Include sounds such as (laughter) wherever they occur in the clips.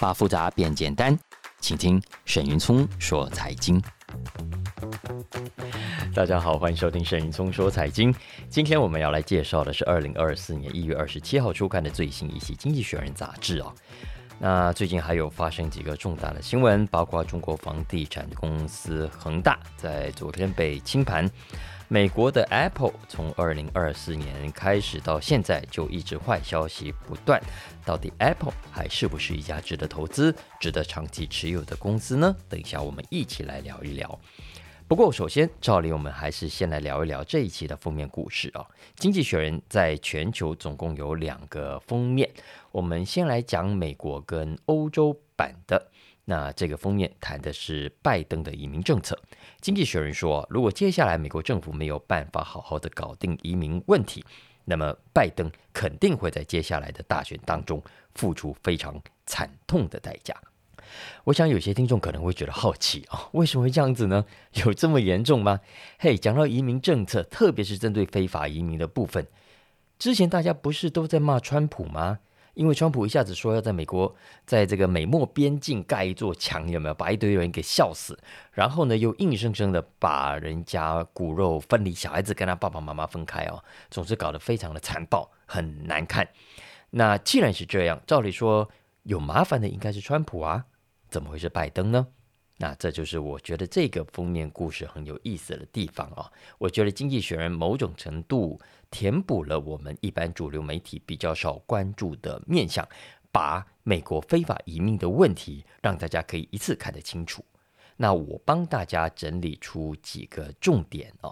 把复杂变简单，请听沈云聪说财经。大家好，欢迎收听沈云聪说财经。今天我们要来介绍的是二零二四年一月二十七号出刊的最新一期《经济学人》杂志哦。那最近还有发生几个重大的新闻，包括中国房地产公司恒大在昨天被清盘。美国的 Apple 从二零二四年开始到现在就一直坏消息不断，到底 Apple 还是不是一家值得投资、值得长期持有的公司呢？等一下我们一起来聊一聊。不过首先，照例我们还是先来聊一聊这一期的封面故事啊。经济学人在全球总共有两个封面，我们先来讲美国跟欧洲版的。那这个封面谈的是拜登的移民政策。经济学人说，如果接下来美国政府没有办法好好的搞定移民问题，那么拜登肯定会在接下来的大选当中付出非常惨痛的代价。我想有些听众可能会觉得好奇啊，为什么会这样子呢？有这么严重吗？嘿，讲到移民政策，特别是针对非法移民的部分，之前大家不是都在骂川普吗？因为川普一下子说要在美国，在这个美墨边境盖一座墙，有没有把一堆人给笑死？然后呢，又硬生生的把人家骨肉分离，小孩子跟他爸爸妈妈分开哦，总之搞得非常的残暴，很难看。那既然是这样，照理说有麻烦的应该是川普啊，怎么会是拜登呢？那这就是我觉得这个封面故事很有意思的地方啊。我觉得《经济学人》某种程度。填补了我们一般主流媒体比较少关注的面向，把美国非法移民的问题让大家可以一次看得清楚。那我帮大家整理出几个重点啊。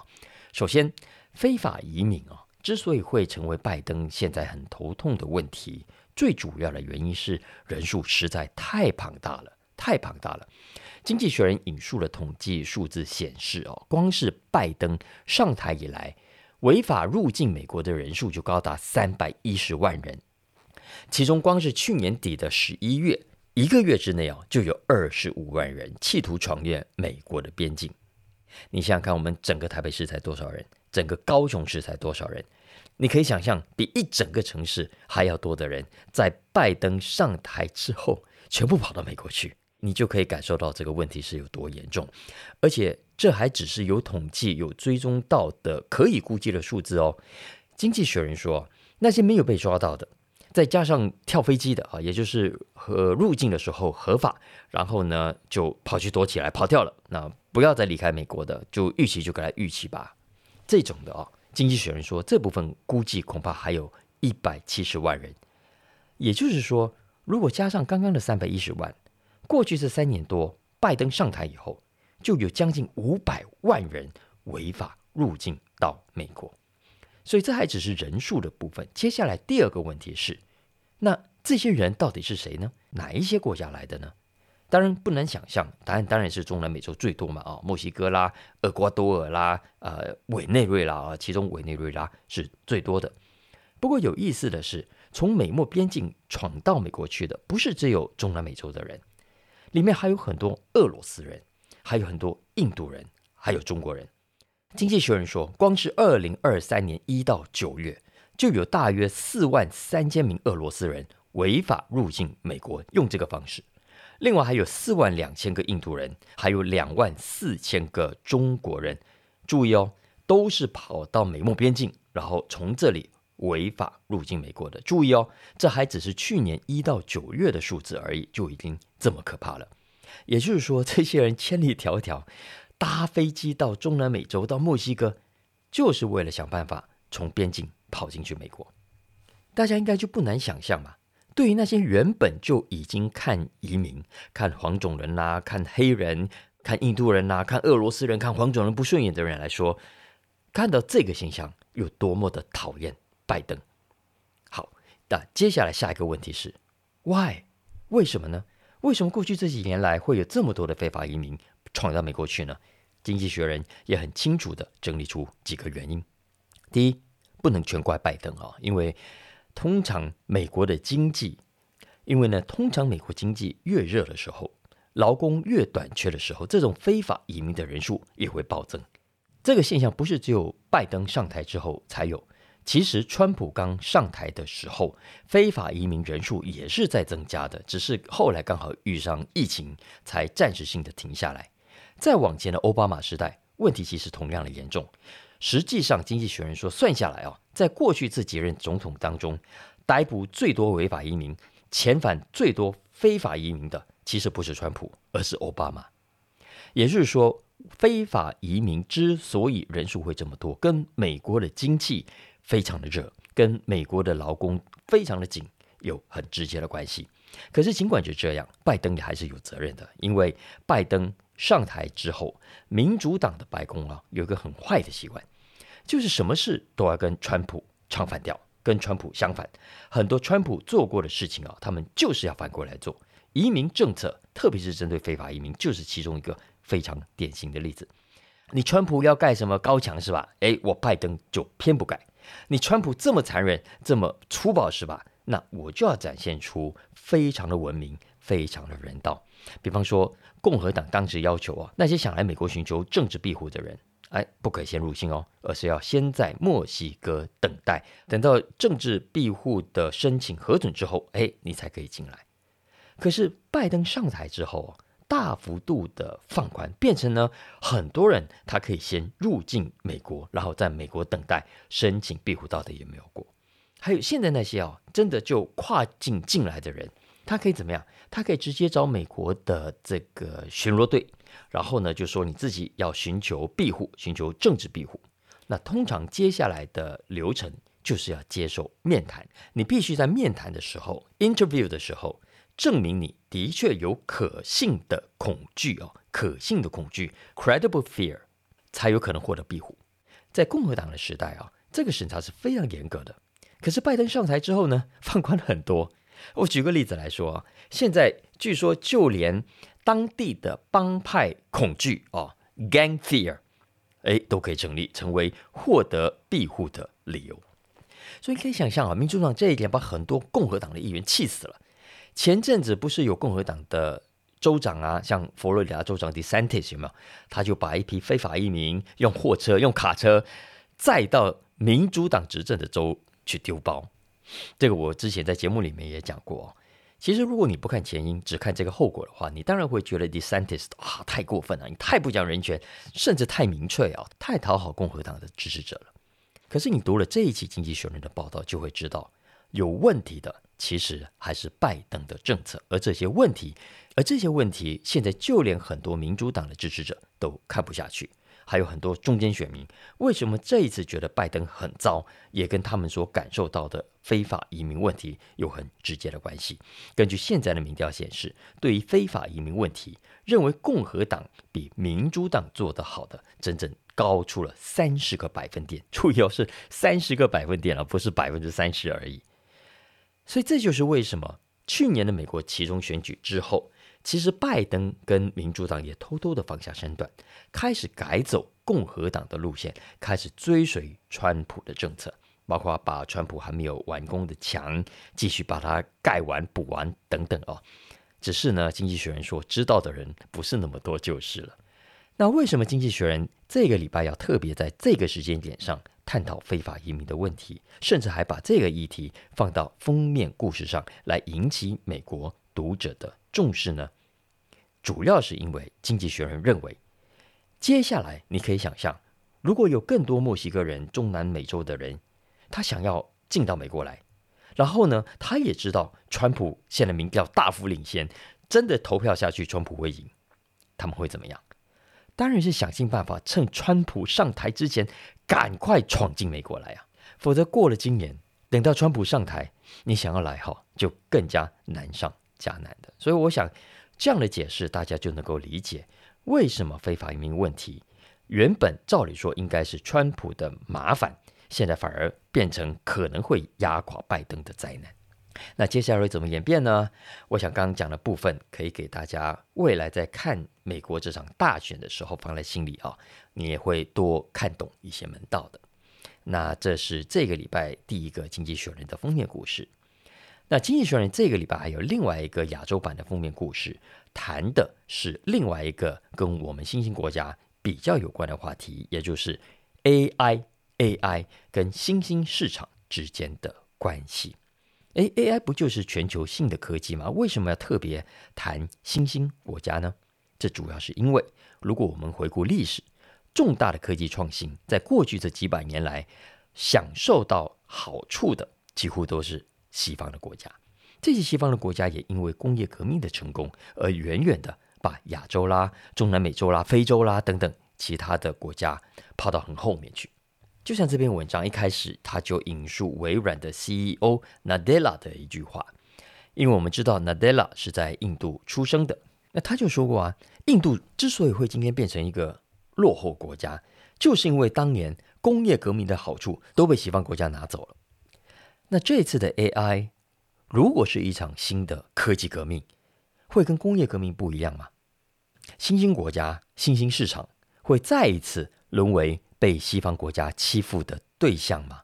首先，非法移民啊，之所以会成为拜登现在很头痛的问题，最主要的原因是人数实在太庞大了，太庞大了。经济学人引述了统计数字显示哦，光是拜登上台以来。违法入境美国的人数就高达三百一十万人，其中光是去年底的十一月，一个月之内啊，就有二十五万人企图闯越美国的边境。你想想看，我们整个台北市才多少人？整个高雄市才多少人？你可以想象，比一整个城市还要多的人，在拜登上台之后，全部跑到美国去。你就可以感受到这个问题是有多严重，而且这还只是有统计、有追踪到的可以估计的数字哦。经济学人说，那些没有被抓到的，再加上跳飞机的啊，也就是和入境的时候合法，然后呢就跑去躲起来跑掉了，那不要再离开美国的，就预期就给他预期吧。这种的啊，经济学人说，这部分估计恐怕还有一百七十万人。也就是说，如果加上刚刚的三百一十万。过去这三年多，拜登上台以后，就有将近五百万人违法入境到美国，所以这还只是人数的部分。接下来第二个问题是，那这些人到底是谁呢？哪一些国家来的呢？当然不难想象，答案当然是中南美洲最多嘛，啊，墨西哥啦、厄瓜多尔啦、呃，委内瑞拉啊，其中委内瑞拉是最多的。不过有意思的是，从美墨边境闯到美国去的，不是只有中南美洲的人。里面还有很多俄罗斯人，还有很多印度人，还有中国人。经济学人说，光是二零二三年一到九月，就有大约四万三千名俄罗斯人违法入境美国，用这个方式。另外还有四万两千个印度人，还有两万四千个中国人。注意哦，都是跑到美墨边境，然后从这里。违法入境美国的，注意哦，这还只是去年一到九月的数字而已，就已经这么可怕了。也就是说，这些人千里迢迢搭飞机到中南美洲，到墨西哥，就是为了想办法从边境跑进去美国。大家应该就不难想象嘛。对于那些原本就已经看移民、看黄种人啦、看黑人、看印度人啦、看俄罗斯人、看黄种人不顺眼的人来说，看到这个现象有多么的讨厌。拜登，好，那接下来下一个问题是，Why？为什么呢？为什么过去这几年来会有这么多的非法移民闯到美国去呢？经济学人也很清楚地整理出几个原因。第一，不能全怪拜登啊，因为通常美国的经济，因为呢，通常美国经济越热的时候，劳工越短缺的时候，这种非法移民的人数也会暴增。这个现象不是只有拜登上台之后才有。其实，川普刚上台的时候，非法移民人数也是在增加的，只是后来刚好遇上疫情，才暂时性的停下来。再往前的奥巴马时代，问题其实同样的严重。实际上，经济学人说，算下来啊，在过去这几任总统当中，逮捕最多违法移民、遣返最多非法移民的，其实不是川普，而是奥巴马。也就是说，非法移民之所以人数会这么多，跟美国的经济非常的热，跟美国的劳工非常的紧有很直接的关系。可是尽管就这样，拜登也还是有责任的，因为拜登上台之后，民主党的白宫啊有一个很坏的习惯，就是什么事都要跟川普唱反调，跟川普相反。很多川普做过的事情啊，他们就是要反过来做。移民政策，特别是针对非法移民，就是其中一个非常典型的例子。你川普要盖什么高墙是吧？诶，我拜登就偏不盖。你川普这么残忍，这么粗暴是吧？那我就要展现出非常的文明，非常的人道。比方说，共和党当时要求啊，那些想来美国寻求政治庇护的人，哎，不可以先入境哦，而是要先在墨西哥等待，等到政治庇护的申请核准之后，哎，你才可以进来。可是拜登上台之后啊，大幅度的放宽，变成呢，很多人他可以先入境美国，然后在美国等待申请庇护，到底有没有过？还有现在那些啊，真的就跨境进来的人，他可以怎么样？他可以直接找美国的这个巡逻队，然后呢，就说你自己要寻求庇护，寻求政治庇护。那通常接下来的流程就是要接受面谈，你必须在面谈的时候，interview 的时候。证明你的确有可信的恐惧哦，可信的恐惧 （credible fear） 才有可能获得庇护。在共和党的时代啊，这个审查是非常严格的。可是拜登上台之后呢，(laughs) 放宽了很多。我举个例子来说啊，现在据说就连当地的帮派恐惧哦 （gang fear） 哎都可以成立，成为获得庇护的理由。所以可以想象啊，民主党这一点把很多共和党的议员气死了。前阵子不是有共和党的州长啊，像佛罗里达州长 DeSantis 有没有？他就把一批非法移民用货车、用卡车载到民主党执政的州去丢包。这个我之前在节目里面也讲过。其实如果你不看前因，只看这个后果的话，你当然会觉得 DeSantis 啊太过分了，你太不讲人权，甚至太明确啊，太讨好共和党的支持者了。可是你读了这一期《经济学人》的报道，就会知道有问题的。其实还是拜登的政策，而这些问题，而这些问题，现在就连很多民主党的支持者都看不下去，还有很多中间选民，为什么这一次觉得拜登很糟，也跟他们所感受到的非法移民问题有很直接的关系。根据现在的民调显示，对于非法移民问题，认为共和党比民主党做得好的，整整高出了三十个百分点。注意哦，是三十个百分点，而不是百分之三十而已。所以这就是为什么去年的美国期中选举之后，其实拜登跟民主党也偷偷的放下身段，开始改走共和党的路线，开始追随川普的政策，包括把川普还没有完工的墙继续把它盖完补完等等哦。只是呢，经济学人说知道的人不是那么多就是了。那为什么经济学人这个礼拜要特别在这个时间点上探讨非法移民的问题，甚至还把这个议题放到封面故事上来引起美国读者的重视呢？主要是因为《经济学人》认为，接下来你可以想象，如果有更多墨西哥人、中南美洲的人，他想要进到美国来，然后呢，他也知道川普现在民调大幅领先，真的投票下去，川普会赢，他们会怎么样？当然是想尽办法趁川普上台之前赶快闯进美国来啊！否则过了今年，等到川普上台，你想要来哈，就更加难上加难的。所以我想这样的解释，大家就能够理解为什么非法移民问题原本照理说应该是川普的麻烦，现在反而变成可能会压垮拜登的灾难。那接下来会怎么演变呢？我想刚刚讲的部分可以给大家未来在看美国这场大选的时候放在心里啊，你也会多看懂一些门道的。那这是这个礼拜第一个《经济学人》的封面故事。那《经济学人》这个礼拜还有另外一个亚洲版的封面故事，谈的是另外一个跟我们新兴国家比较有关的话题，也就是 AI AI 跟新兴市场之间的关系。诶，AI 不就是全球性的科技吗？为什么要特别谈新兴国家呢？这主要是因为，如果我们回顾历史，重大的科技创新在过去这几百年来，享受到好处的几乎都是西方的国家。这些西方的国家也因为工业革命的成功，而远远的把亚洲啦、中南美洲啦、非洲啦等等其他的国家抛到很后面去。就像这篇文章一开始，他就引述微软的 CEO Nadella 的一句话，因为我们知道 Nadella 是在印度出生的，那他就说过啊，印度之所以会今天变成一个落后国家，就是因为当年工业革命的好处都被西方国家拿走了。那这次的 AI 如果是一场新的科技革命，会跟工业革命不一样吗？新兴国家、新兴市场会再一次沦为被西方国家欺负的对象吗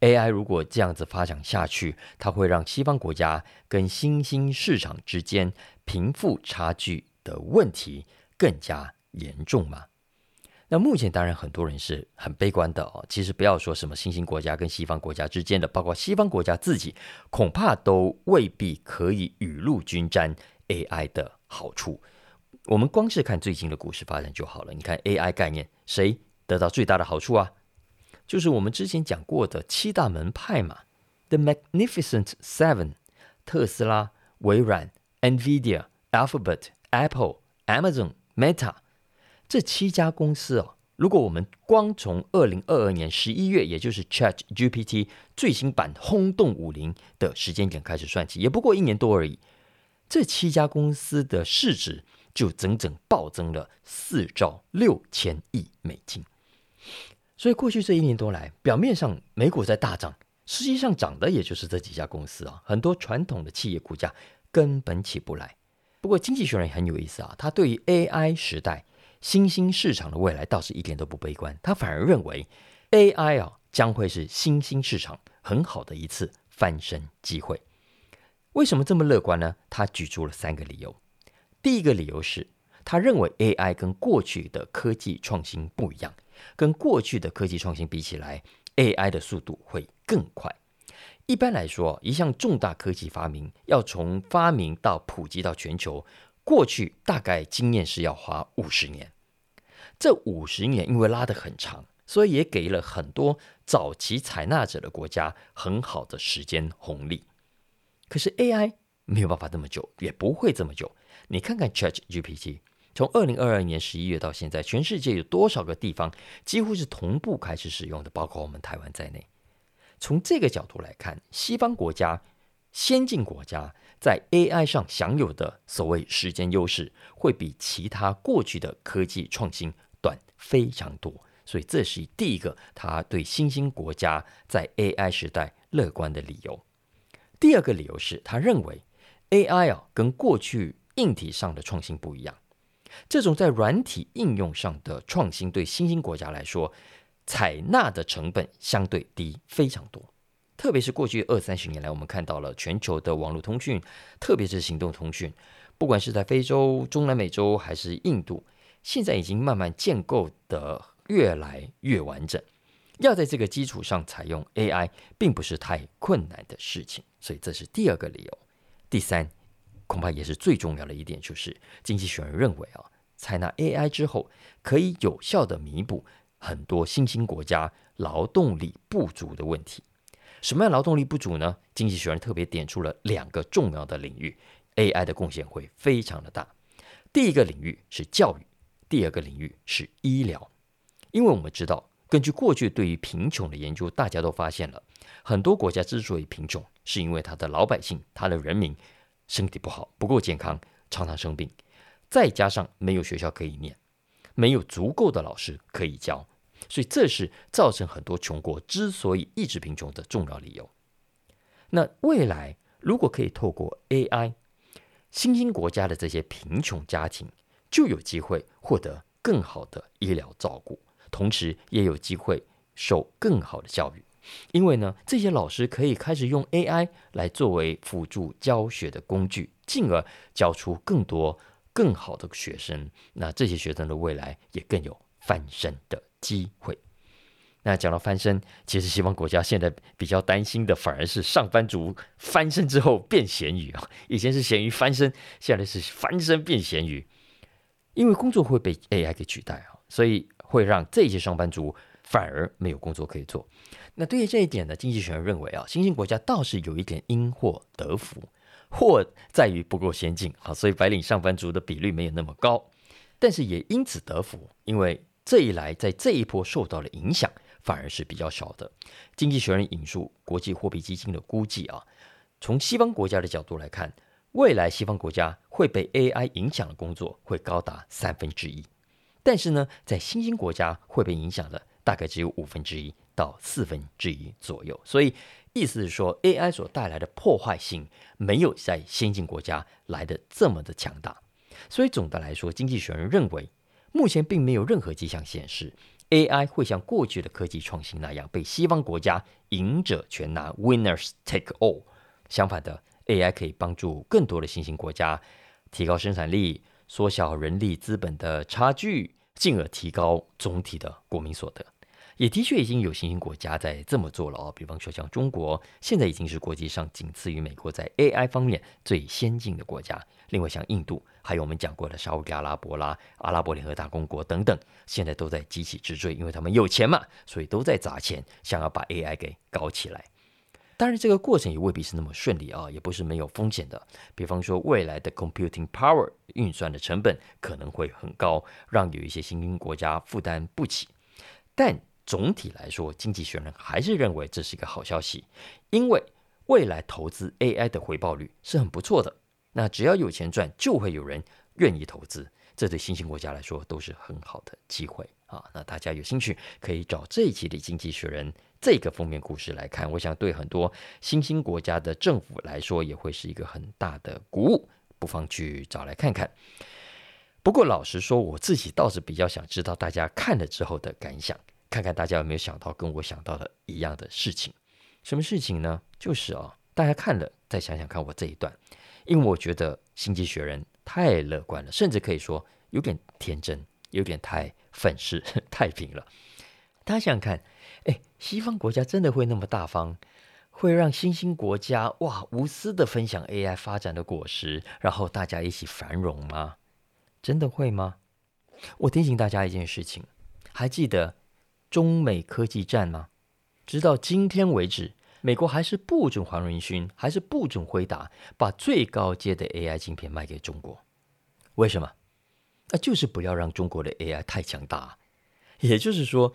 ？AI 如果这样子发展下去，它会让西方国家跟新兴市场之间贫富差距的问题更加严重吗？那目前当然很多人是很悲观的哦。其实不要说什么新兴国家跟西方国家之间的，包括西方国家自己，恐怕都未必可以雨露均沾 AI 的好处。我们光是看最近的股市发展就好了。你看 AI 概念，谁？得到最大的好处啊，就是我们之前讲过的七大门派嘛，The Magnificent Seven，特斯拉、微软、NVIDIA、Alphabet、Apple、Amazon、Meta 这七家公司哦，如果我们光从二零二二年十一月，也就是 ChatGPT 最新版轰动武林的时间点开始算起，也不过一年多而已，这七家公司的市值就整整暴增了四兆六千亿美金。所以过去这一年多来，表面上美股在大涨，实际上涨的也就是这几家公司啊。很多传统的企业股价根本起不来。不过经济学人很有意思啊，他对于 AI 时代新兴市场的未来倒是一点都不悲观，他反而认为 AI 啊将会是新兴市场很好的一次翻身机会。为什么这么乐观呢？他举出了三个理由。第一个理由是，他认为 AI 跟过去的科技创新不一样。跟过去的科技创新比起来，AI 的速度会更快。一般来说，一项重大科技发明要从发明到普及到全球，过去大概经验是要花五十年。这五十年因为拉得很长，所以也给了很多早期采纳者的国家很好的时间红利。可是 AI 没有办法这么久，也不会这么久。你看看 ChatGPT。从二零二二年十一月到现在，全世界有多少个地方几乎是同步开始使用的？包括我们台湾在内。从这个角度来看，西方国家、先进国家在 AI 上享有的所谓时间优势，会比其他过去的科技创新短非常多。所以，这是第一个他对新兴国家在 AI 时代乐观的理由。第二个理由是他认为 AI 啊，跟过去硬体上的创新不一样。这种在软体应用上的创新，对新兴国家来说，采纳的成本相对低非常多。特别是过去二三十年来，我们看到了全球的网络通讯，特别是行动通讯，不管是在非洲、中南美洲还是印度，现在已经慢慢建构得越来越完整。要在这个基础上采用 AI，并不是太困难的事情。所以这是第二个理由。第三。恐怕也是最重要的一点，就是经济学人认为啊，采纳 AI 之后，可以有效地弥补很多新兴国家劳动力不足的问题。什么样劳动力不足呢？经济学人特别点出了两个重要的领域，AI 的贡献会非常的大。第一个领域是教育，第二个领域是医疗。因为我们知道，根据过去对于贫穷的研究，大家都发现了很多国家之所以贫穷，是因为他的老百姓、他的人民。身体不好，不够健康，常常生病，再加上没有学校可以念，没有足够的老师可以教，所以这是造成很多穷国之所以一直贫穷的重要理由。那未来如果可以透过 AI，新兴国家的这些贫穷家庭就有机会获得更好的医疗照顾，同时也有机会受更好的教育。因为呢，这些老师可以开始用 AI 来作为辅助教学的工具，进而教出更多更好的学生。那这些学生的未来也更有翻身的机会。那讲到翻身，其实西方国家现在比较担心的，反而是上班族翻身之后变咸鱼啊。以前是咸鱼翻身，现在是翻身变咸鱼，因为工作会被 AI 给取代啊，所以会让这些上班族反而没有工作可以做。那对于这一点呢，经济学人认为啊，新兴国家倒是有一点因祸得福，祸在于不够先进啊，所以白领上班族的比率没有那么高，但是也因此得福，因为这一来在这一波受到了影响。反而是比较少的。经济学人引述国际货币基金的估计啊，从西方国家的角度来看，未来西方国家会被 AI 影响的工作会高达三分之一，但是呢，在新兴国家会被影响的大概只有五分之一到四分之一左右。所以意思是说，AI 所带来的破坏性没有在先进国家来的这么的强大。所以总的来说，经济学人认为，目前并没有任何迹象显示。AI 会像过去的科技创新那样被西方国家赢者全拿 （winners take all）。相反的，AI 可以帮助更多的新兴国家提高生产力，缩小人力资本的差距，进而提高总体的国民所得。也的确已经有新兴国家在这么做了哦，比方说像中国，现在已经是国际上仅次于美国在 AI 方面最先进的国家。另外像印度。还有我们讲过的沙乌地阿拉伯啦、阿拉伯联合大公国等等，现在都在急起直追，因为他们有钱嘛，所以都在砸钱，想要把 AI 给搞起来。当然，这个过程也未必是那么顺利啊，也不是没有风险的。比方说，未来的 computing power 运算的成本可能会很高，让有一些新兴国家负担不起。但总体来说，经济学人还是认为这是一个好消息，因为未来投资 AI 的回报率是很不错的。那只要有钱赚，就会有人愿意投资，这对新兴国家来说都是很好的机会啊！那大家有兴趣可以找这一期的《经济学人》这个封面故事来看，我想对很多新兴国家的政府来说也会是一个很大的鼓舞，不妨去找来看看。不过老实说，我自己倒是比较想知道大家看了之后的感想，看看大家有没有想到跟我想到的一样的事情。什么事情呢？就是啊，大家看了再想想看我这一段。因为我觉得《经济学人》太乐观了，甚至可以说有点天真，有点太愤世 (laughs) 太平了。大家想想看，哎，西方国家真的会那么大方，会让新兴国家哇无私的分享 AI 发展的果实，然后大家一起繁荣吗？真的会吗？我提醒大家一件事情，还记得中美科技战吗？直到今天为止。美国还是不准黄仁勋，还是不准辉达把最高阶的 AI 晶片卖给中国。为什么？那就是不要让中国的 AI 太强大。也就是说，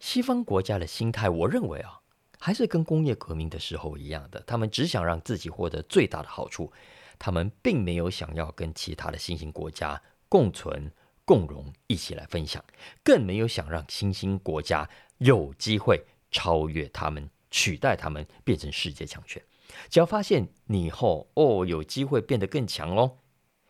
西方国家的心态，我认为啊，还是跟工业革命的时候一样的，他们只想让自己获得最大的好处，他们并没有想要跟其他的新兴国家共存共荣，一起来分享，更没有想让新兴国家有机会超越他们。取代他们变成世界强权，只要发现你以后哦有机会变得更强哦，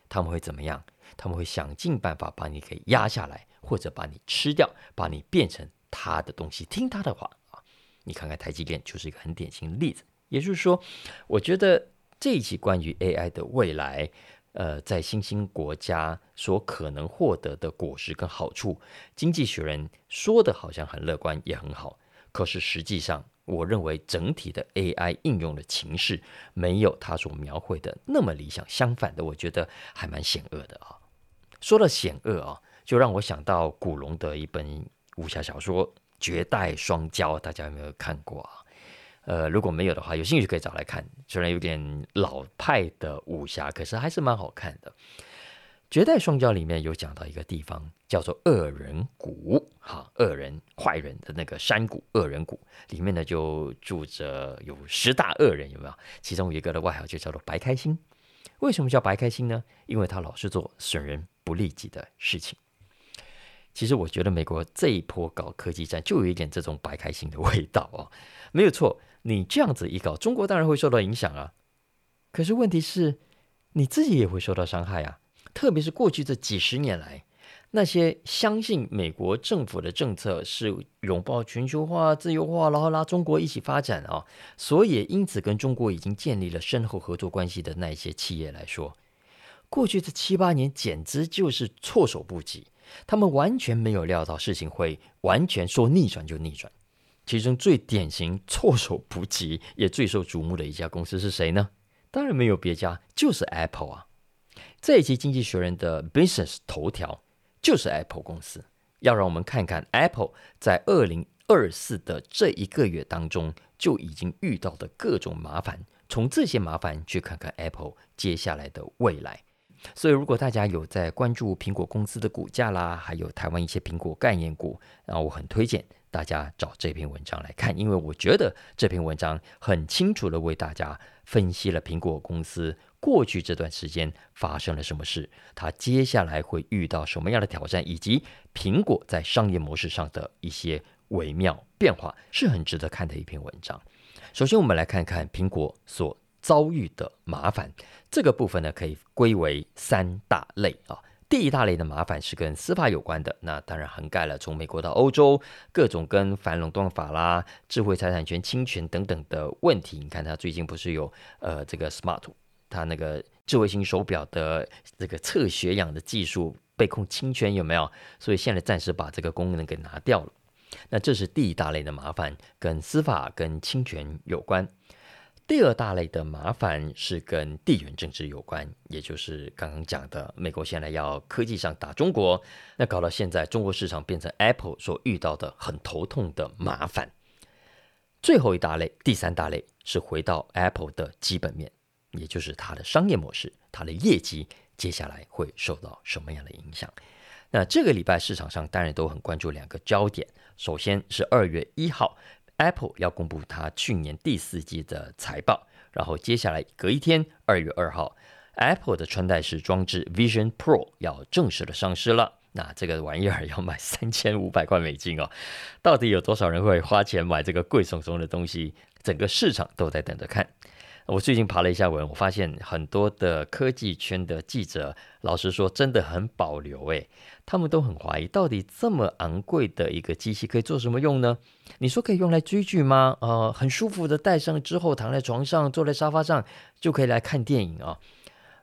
他们会怎么样？他们会想尽办法把你给压下来，或者把你吃掉，把你变成他的东西，听他的话啊！你看看台积电就是一个很典型的例子。也就是说，我觉得这一期关于 AI 的未来，呃，在新兴国家所可能获得的果实跟好处，经济学人说的好像很乐观，也很好，可是实际上。我认为整体的 AI 应用的情势没有他所描绘的那么理想，相反的，我觉得还蛮险恶的啊。说到险恶啊，就让我想到古龙的一本武侠小说《绝代双骄》，大家有没有看过啊？呃，如果没有的话，有兴趣可以找来看。虽然有点老派的武侠，可是还是蛮好看的。绝代双骄里面有讲到一个地方叫做恶人谷，哈，恶人坏人的那个山谷，恶人谷里面呢就住着有十大恶人，有没有？其中一个的外号就叫做白开心。为什么叫白开心呢？因为他老是做损人不利己的事情。其实我觉得美国这一波搞科技战就有一点这种白开心的味道哦，没有错。你这样子一搞，中国当然会受到影响啊。可是问题是，你自己也会受到伤害啊！特别是过去这几十年来，那些相信美国政府的政策是拥抱全球化、自由化，然后拉中国一起发展啊，所以因此跟中国已经建立了深厚合作关系的那些企业来说，过去这七八年简直就是措手不及。他们完全没有料到事情会完全说逆转就逆转。其中最典型、措手不及也最受瞩目的一家公司是谁呢？当然没有别家，就是 Apple 啊。这一期《经济学人》的 Business 头条就是 Apple 公司，要让我们看看 Apple 在二零二四的这一个月当中就已经遇到的各种麻烦，从这些麻烦去看看 Apple 接下来的未来。所以，如果大家有在关注苹果公司的股价啦，还有台湾一些苹果概念股，那我很推荐大家找这篇文章来看，因为我觉得这篇文章很清楚地为大家分析了苹果公司过去这段时间发生了什么事，它接下来会遇到什么样的挑战，以及苹果在商业模式上的一些微妙变化，是很值得看的一篇文章。首先，我们来看看苹果所遭遇的麻烦，这个部分呢，可以归为三大类啊。第一大类的麻烦是跟司法有关的，那当然涵盖了从美国到欧洲各种跟反垄断法啦、智慧财产权侵权等等的问题。你看，它最近不是有呃这个 Smart，它那个智慧型手表的这个测血氧的技术被控侵权有没有？所以现在暂时把这个功能给拿掉了。那这是第一大类的麻烦，跟司法跟侵权有关。第二大类的麻烦是跟地缘政治有关，也就是刚刚讲的，美国现在要科技上打中国，那搞到现在中国市场变成 Apple 所遇到的很头痛的麻烦。最后一大类，第三大类是回到 Apple 的基本面，也就是它的商业模式，它的业绩接下来会受到什么样的影响？那这个礼拜市场上当然都很关注两个焦点，首先是二月一号。Apple 要公布它去年第四季的财报，然后接下来隔一天，二月二号，Apple 的穿戴式装置 Vision Pro 要正式的上市了。那这个玩意儿要卖三千五百块美金哦，到底有多少人会花钱买这个贵松松的东西？整个市场都在等着看。我最近爬了一下文，我发现很多的科技圈的记者，老实说，真的很保留诶，他们都很怀疑，到底这么昂贵的一个机器可以做什么用呢？你说可以用来追剧吗？呃，很舒服的戴上之后，躺在床上，坐在沙发上就可以来看电影啊？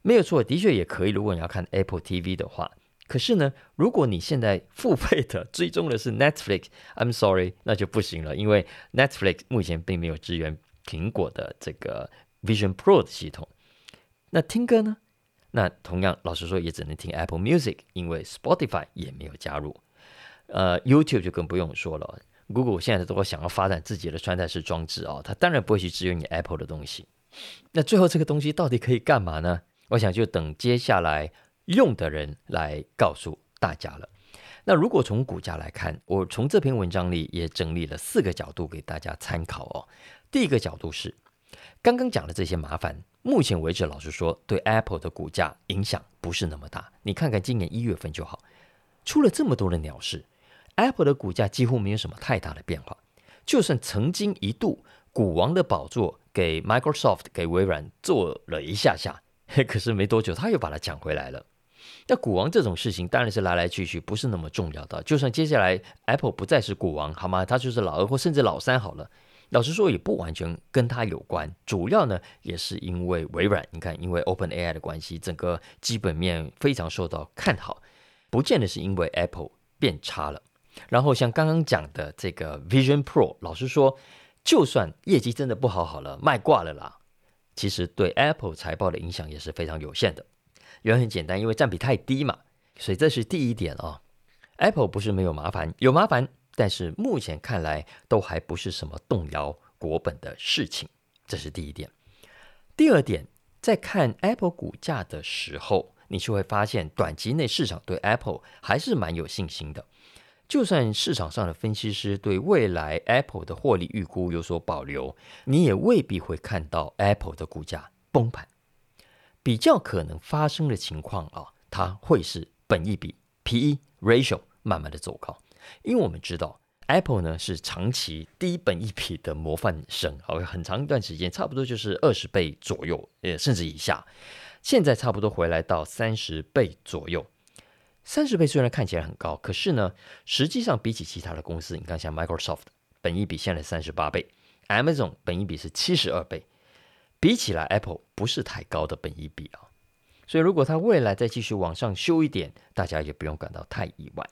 没有错，的确也可以。如果你要看 Apple TV 的话，可是呢，如果你现在付费的追踪的是 Netflix，I'm sorry，那就不行了，因为 Netflix 目前并没有支援苹果的这个。Vision Pro 的系统，那听歌呢？那同样，老实说，也只能听 Apple Music，因为 Spotify 也没有加入。呃，YouTube 就更不用说了。Google 现在都想要发展自己的穿戴式装置、哦，它当然不会去支援你 Apple 的东西。那最后这个东西到底可以干嘛呢？我想就等接下来用的人来告诉大家了。那如果从股价来看，我从这篇文章里也整理了四个角度给大家参考哦。第一个角度是。刚刚讲的这些麻烦，目前为止，老实说，对 Apple 的股价影响不是那么大。你看看今年一月份就好，出了这么多的鸟事，Apple 的股价几乎没有什么太大的变化。就算曾经一度股王的宝座给 Microsoft、给微软做了一下下，(laughs) 可是没多久他又把它抢回来了。那股王这种事情当然是来来去去，不是那么重要的。就算接下来 Apple 不再是股王，好吗？他就是老二或甚至老三好了。老实说，也不完全跟它有关，主要呢也是因为微软，你看，因为 OpenAI 的关系，整个基本面非常受到看好，不见得是因为 Apple 变差了。然后像刚刚讲的这个 Vision Pro，老实说，就算业绩真的不好好了，卖挂了啦，其实对 Apple 财报的影响也是非常有限的。原因很简单，因为占比太低嘛，所以这是第一点啊、Apple 不是没有麻烦，有麻烦。但是目前看来都还不是什么动摇国本的事情，这是第一点。第二点，在看 Apple 股价的时候，你就会发现短期内市场对 Apple 还是蛮有信心的。就算市场上的分析师对未来 Apple 的获利预估有所保留，你也未必会看到 Apple 的股价崩盘。比较可能发生的情况啊，它会是本一比 PE ratio 慢慢的走高。因为我们知道 Apple 呢是长期低本一比的模范生，好，很长一段时间，差不多就是二十倍左右，呃，甚至以下。现在差不多回来到三十倍左右。三十倍虽然看起来很高，可是呢，实际上比起其他的公司，你看像 Microsoft 本一比现在三十八倍，Amazon 本一比是七十二倍，比起来 Apple 不是太高的本一比啊。所以如果它未来再继续往上修一点，大家也不用感到太意外。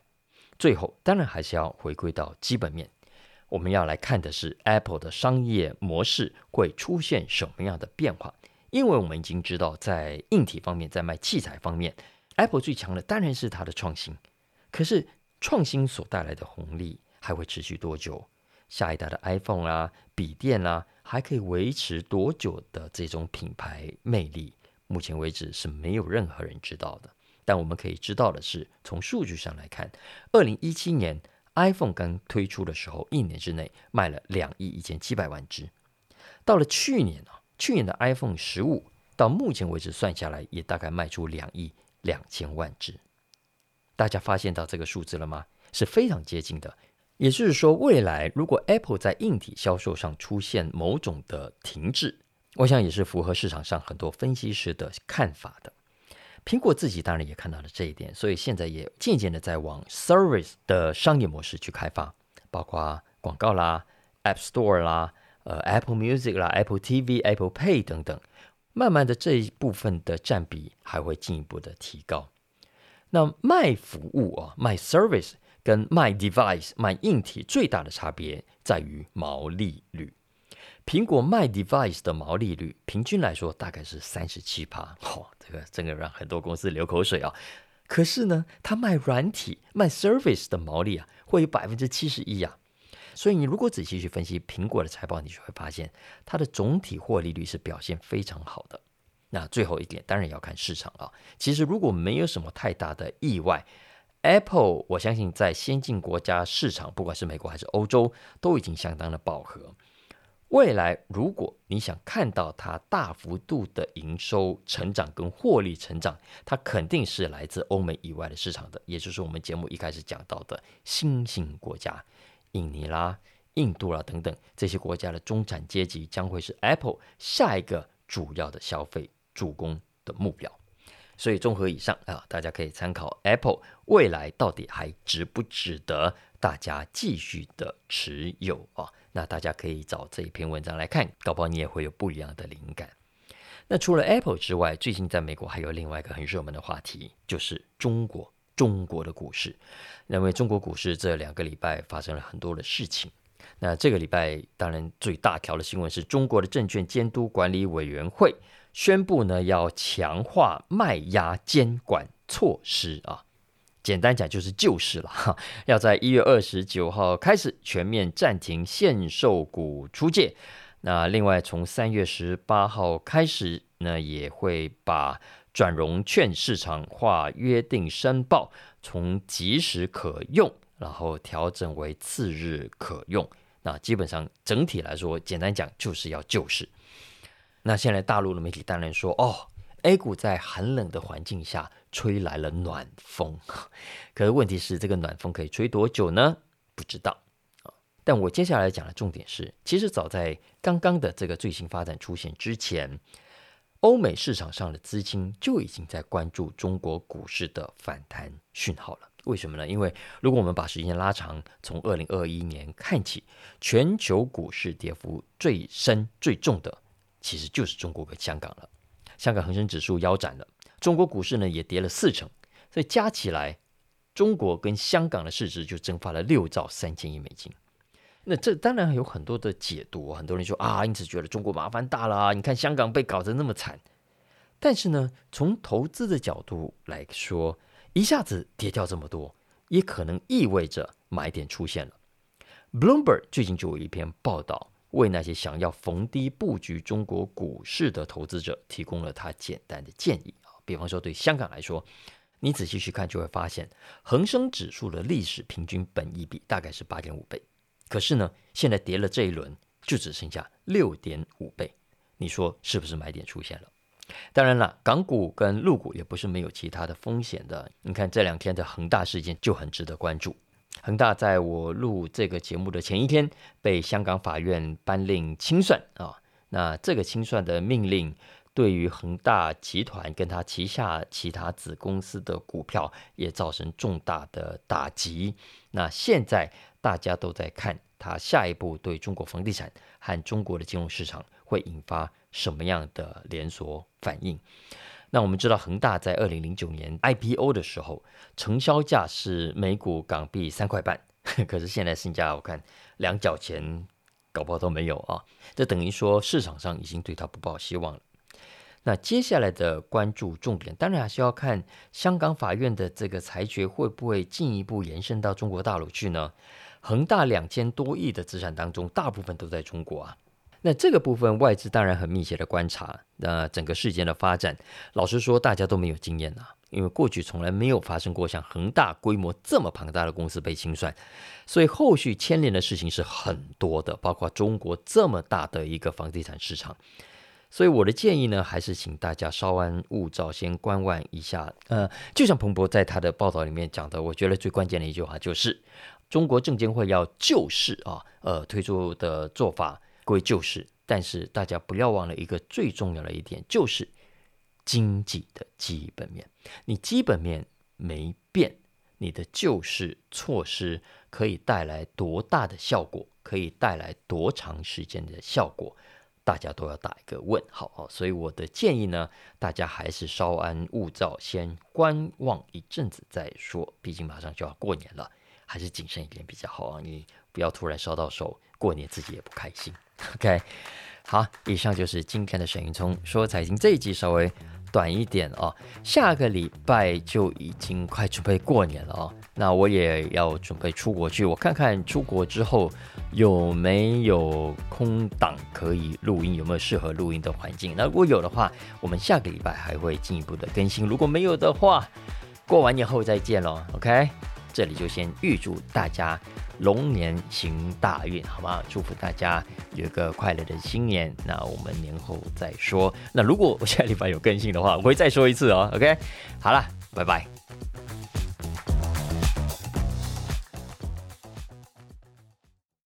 最后，当然还是要回归到基本面，我们要来看的是 Apple 的商业模式会出现什么样的变化。因为我们已经知道，在硬体方面，在卖器材方面，Apple 最强的当然是它的创新。可是创新所带来的红利还会持续多久？下一代的 iPhone 啊、笔电啊，还可以维持多久的这种品牌魅力？目前为止是没有任何人知道的。但我们可以知道的是，从数据上来看，二零一七年 iPhone 刚推出的时候，一年之内卖了两亿一千七百万只。到了去年啊。去年的 iPhone 十五到目前为止算下来，也大概卖出两亿两千万只。大家发现到这个数字了吗？是非常接近的。也就是说，未来如果 Apple 在硬体销售上出现某种的停滞，我想也是符合市场上很多分析师的看法的。苹果自己当然也看到了这一点，所以现在也渐渐的在往 Service 的商业模式去开发，包括广告啦、App Store 啦。呃，Apple Music 啦，Apple TV、Apple Pay 等等，慢慢的这一部分的占比还会进一步的提高。那卖服务啊，卖 service 跟卖 device 卖硬体最大的差别在于毛利率。苹果卖 device 的毛利率平均来说大概是三十七趴，嚯、哦，这个真的让很多公司流口水啊。可是呢，它卖软体卖 service 的毛利啊，会有百分之七十一啊。所以你如果仔细去分析苹果的财报，你就会发现它的总体获利率是表现非常好的。那最后一点当然要看市场了。其实如果没有什么太大的意外，Apple 我相信在先进国家市场，不管是美国还是欧洲，都已经相当的饱和。未来如果你想看到它大幅度的营收成长跟获利成长，它肯定是来自欧美以外的市场的，也就是我们节目一开始讲到的新兴国家。印尼啦、印度啦等等这些国家的中产阶级将会是 Apple 下一个主要的消费助攻的目标。所以综合以上啊，大家可以参考 Apple 未来到底还值不值得大家继续的持有啊？那大家可以找这一篇文章来看，搞不好你也会有不一样的灵感。那除了 Apple 之外，最近在美国还有另外一个很热门的话题，就是中国。中国的股市，因为中国股市这两个礼拜发生了很多的事情。那这个礼拜当然最大条的新闻是中国的证券监督管理委员会宣布呢，要强化卖压监管措施啊。简单讲就是救市了哈，(laughs) 要在一月二十九号开始全面暂停限售股出借。那另外从三月十八号开始呢，也会把转融券市场化约定申报从即时可用，然后调整为次日可用。那基本上整体来说，简单讲就是要救市。那现在大陆的媒体当然说，哦，A 股在寒冷的环境下吹来了暖风。(laughs) 可是问题是，这个暖风可以吹多久呢？不知道。但我接下来讲的重点是，其实早在刚刚的这个最新发展出现之前。欧美市场上的资金就已经在关注中国股市的反弹讯号了。为什么呢？因为如果我们把时间拉长，从二零二一年看起，全球股市跌幅最深、最重的，其实就是中国跟香港了。香港恒生指数腰斩了，中国股市呢也跌了四成，所以加起来，中国跟香港的市值就蒸发了六兆三千亿美金。那这当然有很多的解读，很多人说啊，因此觉得中国麻烦大了。你看香港被搞得那么惨，但是呢，从投资的角度来说，一下子跌掉这么多，也可能意味着买点出现了。Bloomberg 最近就有一篇报道，为那些想要逢低布局中国股市的投资者提供了他简单的建议啊。比方说，对香港来说，你仔细去看就会发现，恒生指数的历史平均本益比大概是八点五倍。可是呢，现在跌了这一轮，就只剩下六点五倍，你说是不是买点出现了？当然了，港股跟陆股也不是没有其他的风险的。你看这两天的恒大事件就很值得关注。恒大在我录这个节目的前一天，被香港法院颁令清算啊。那这个清算的命令，对于恒大集团跟他旗下其他子公司的股票，也造成重大的打击。那现在大家都在看，他下一步对中国房地产和中国的金融市场会引发什么样的连锁反应？那我们知道，恒大在二零零九年 IPO 的时候，成交价是每股港币三块半，(laughs) 可是现在身价我看两角钱搞不好都没有啊！这等于说市场上已经对它不抱希望了。那接下来的关注重点，当然还是要看香港法院的这个裁决会不会进一步延伸到中国大陆去呢？恒大两千多亿的资产当中，大部分都在中国啊。那这个部分外资当然很密切的观察，那整个事件的发展，老实说大家都没有经验啊，因为过去从来没有发生过像恒大规模这么庞大的公司被清算，所以后续牵连的事情是很多的，包括中国这么大的一个房地产市场，所以我的建议呢，还是请大家稍安勿躁，先观望一下。呃，就像彭博在他的报道里面讲的，我觉得最关键的一句话就是，中国证监会要救市啊，呃，推出的做法。归旧事，但是大家不要忘了一个最重要的一点，就是经济的基本面。你基本面没变，你的救市措施可以带来多大的效果？可以带来多长时间的效果？大家都要打一个问号哦。所以我的建议呢，大家还是稍安勿躁，先观望一阵子再说。毕竟马上就要过年了，还是谨慎一点比较好啊。你不要突然烧到手，过年自己也不开心。(laughs) OK，好，以上就是今天的沈云聪说财经这一集稍微短一点哦。下个礼拜就已经快准备过年了哦，那我也要准备出国去，我看看出国之后有没有空档可以录音，有没有适合录音的环境。那如果有的话，我们下个礼拜还会进一步的更新；如果没有的话，过完年后再见喽。OK，这里就先预祝大家。龙年行大运，好吗？祝福大家有一个快乐的新年。那我们年后再说。那如果我下礼拜有更新的话，我会再说一次哦。OK，好了，拜拜。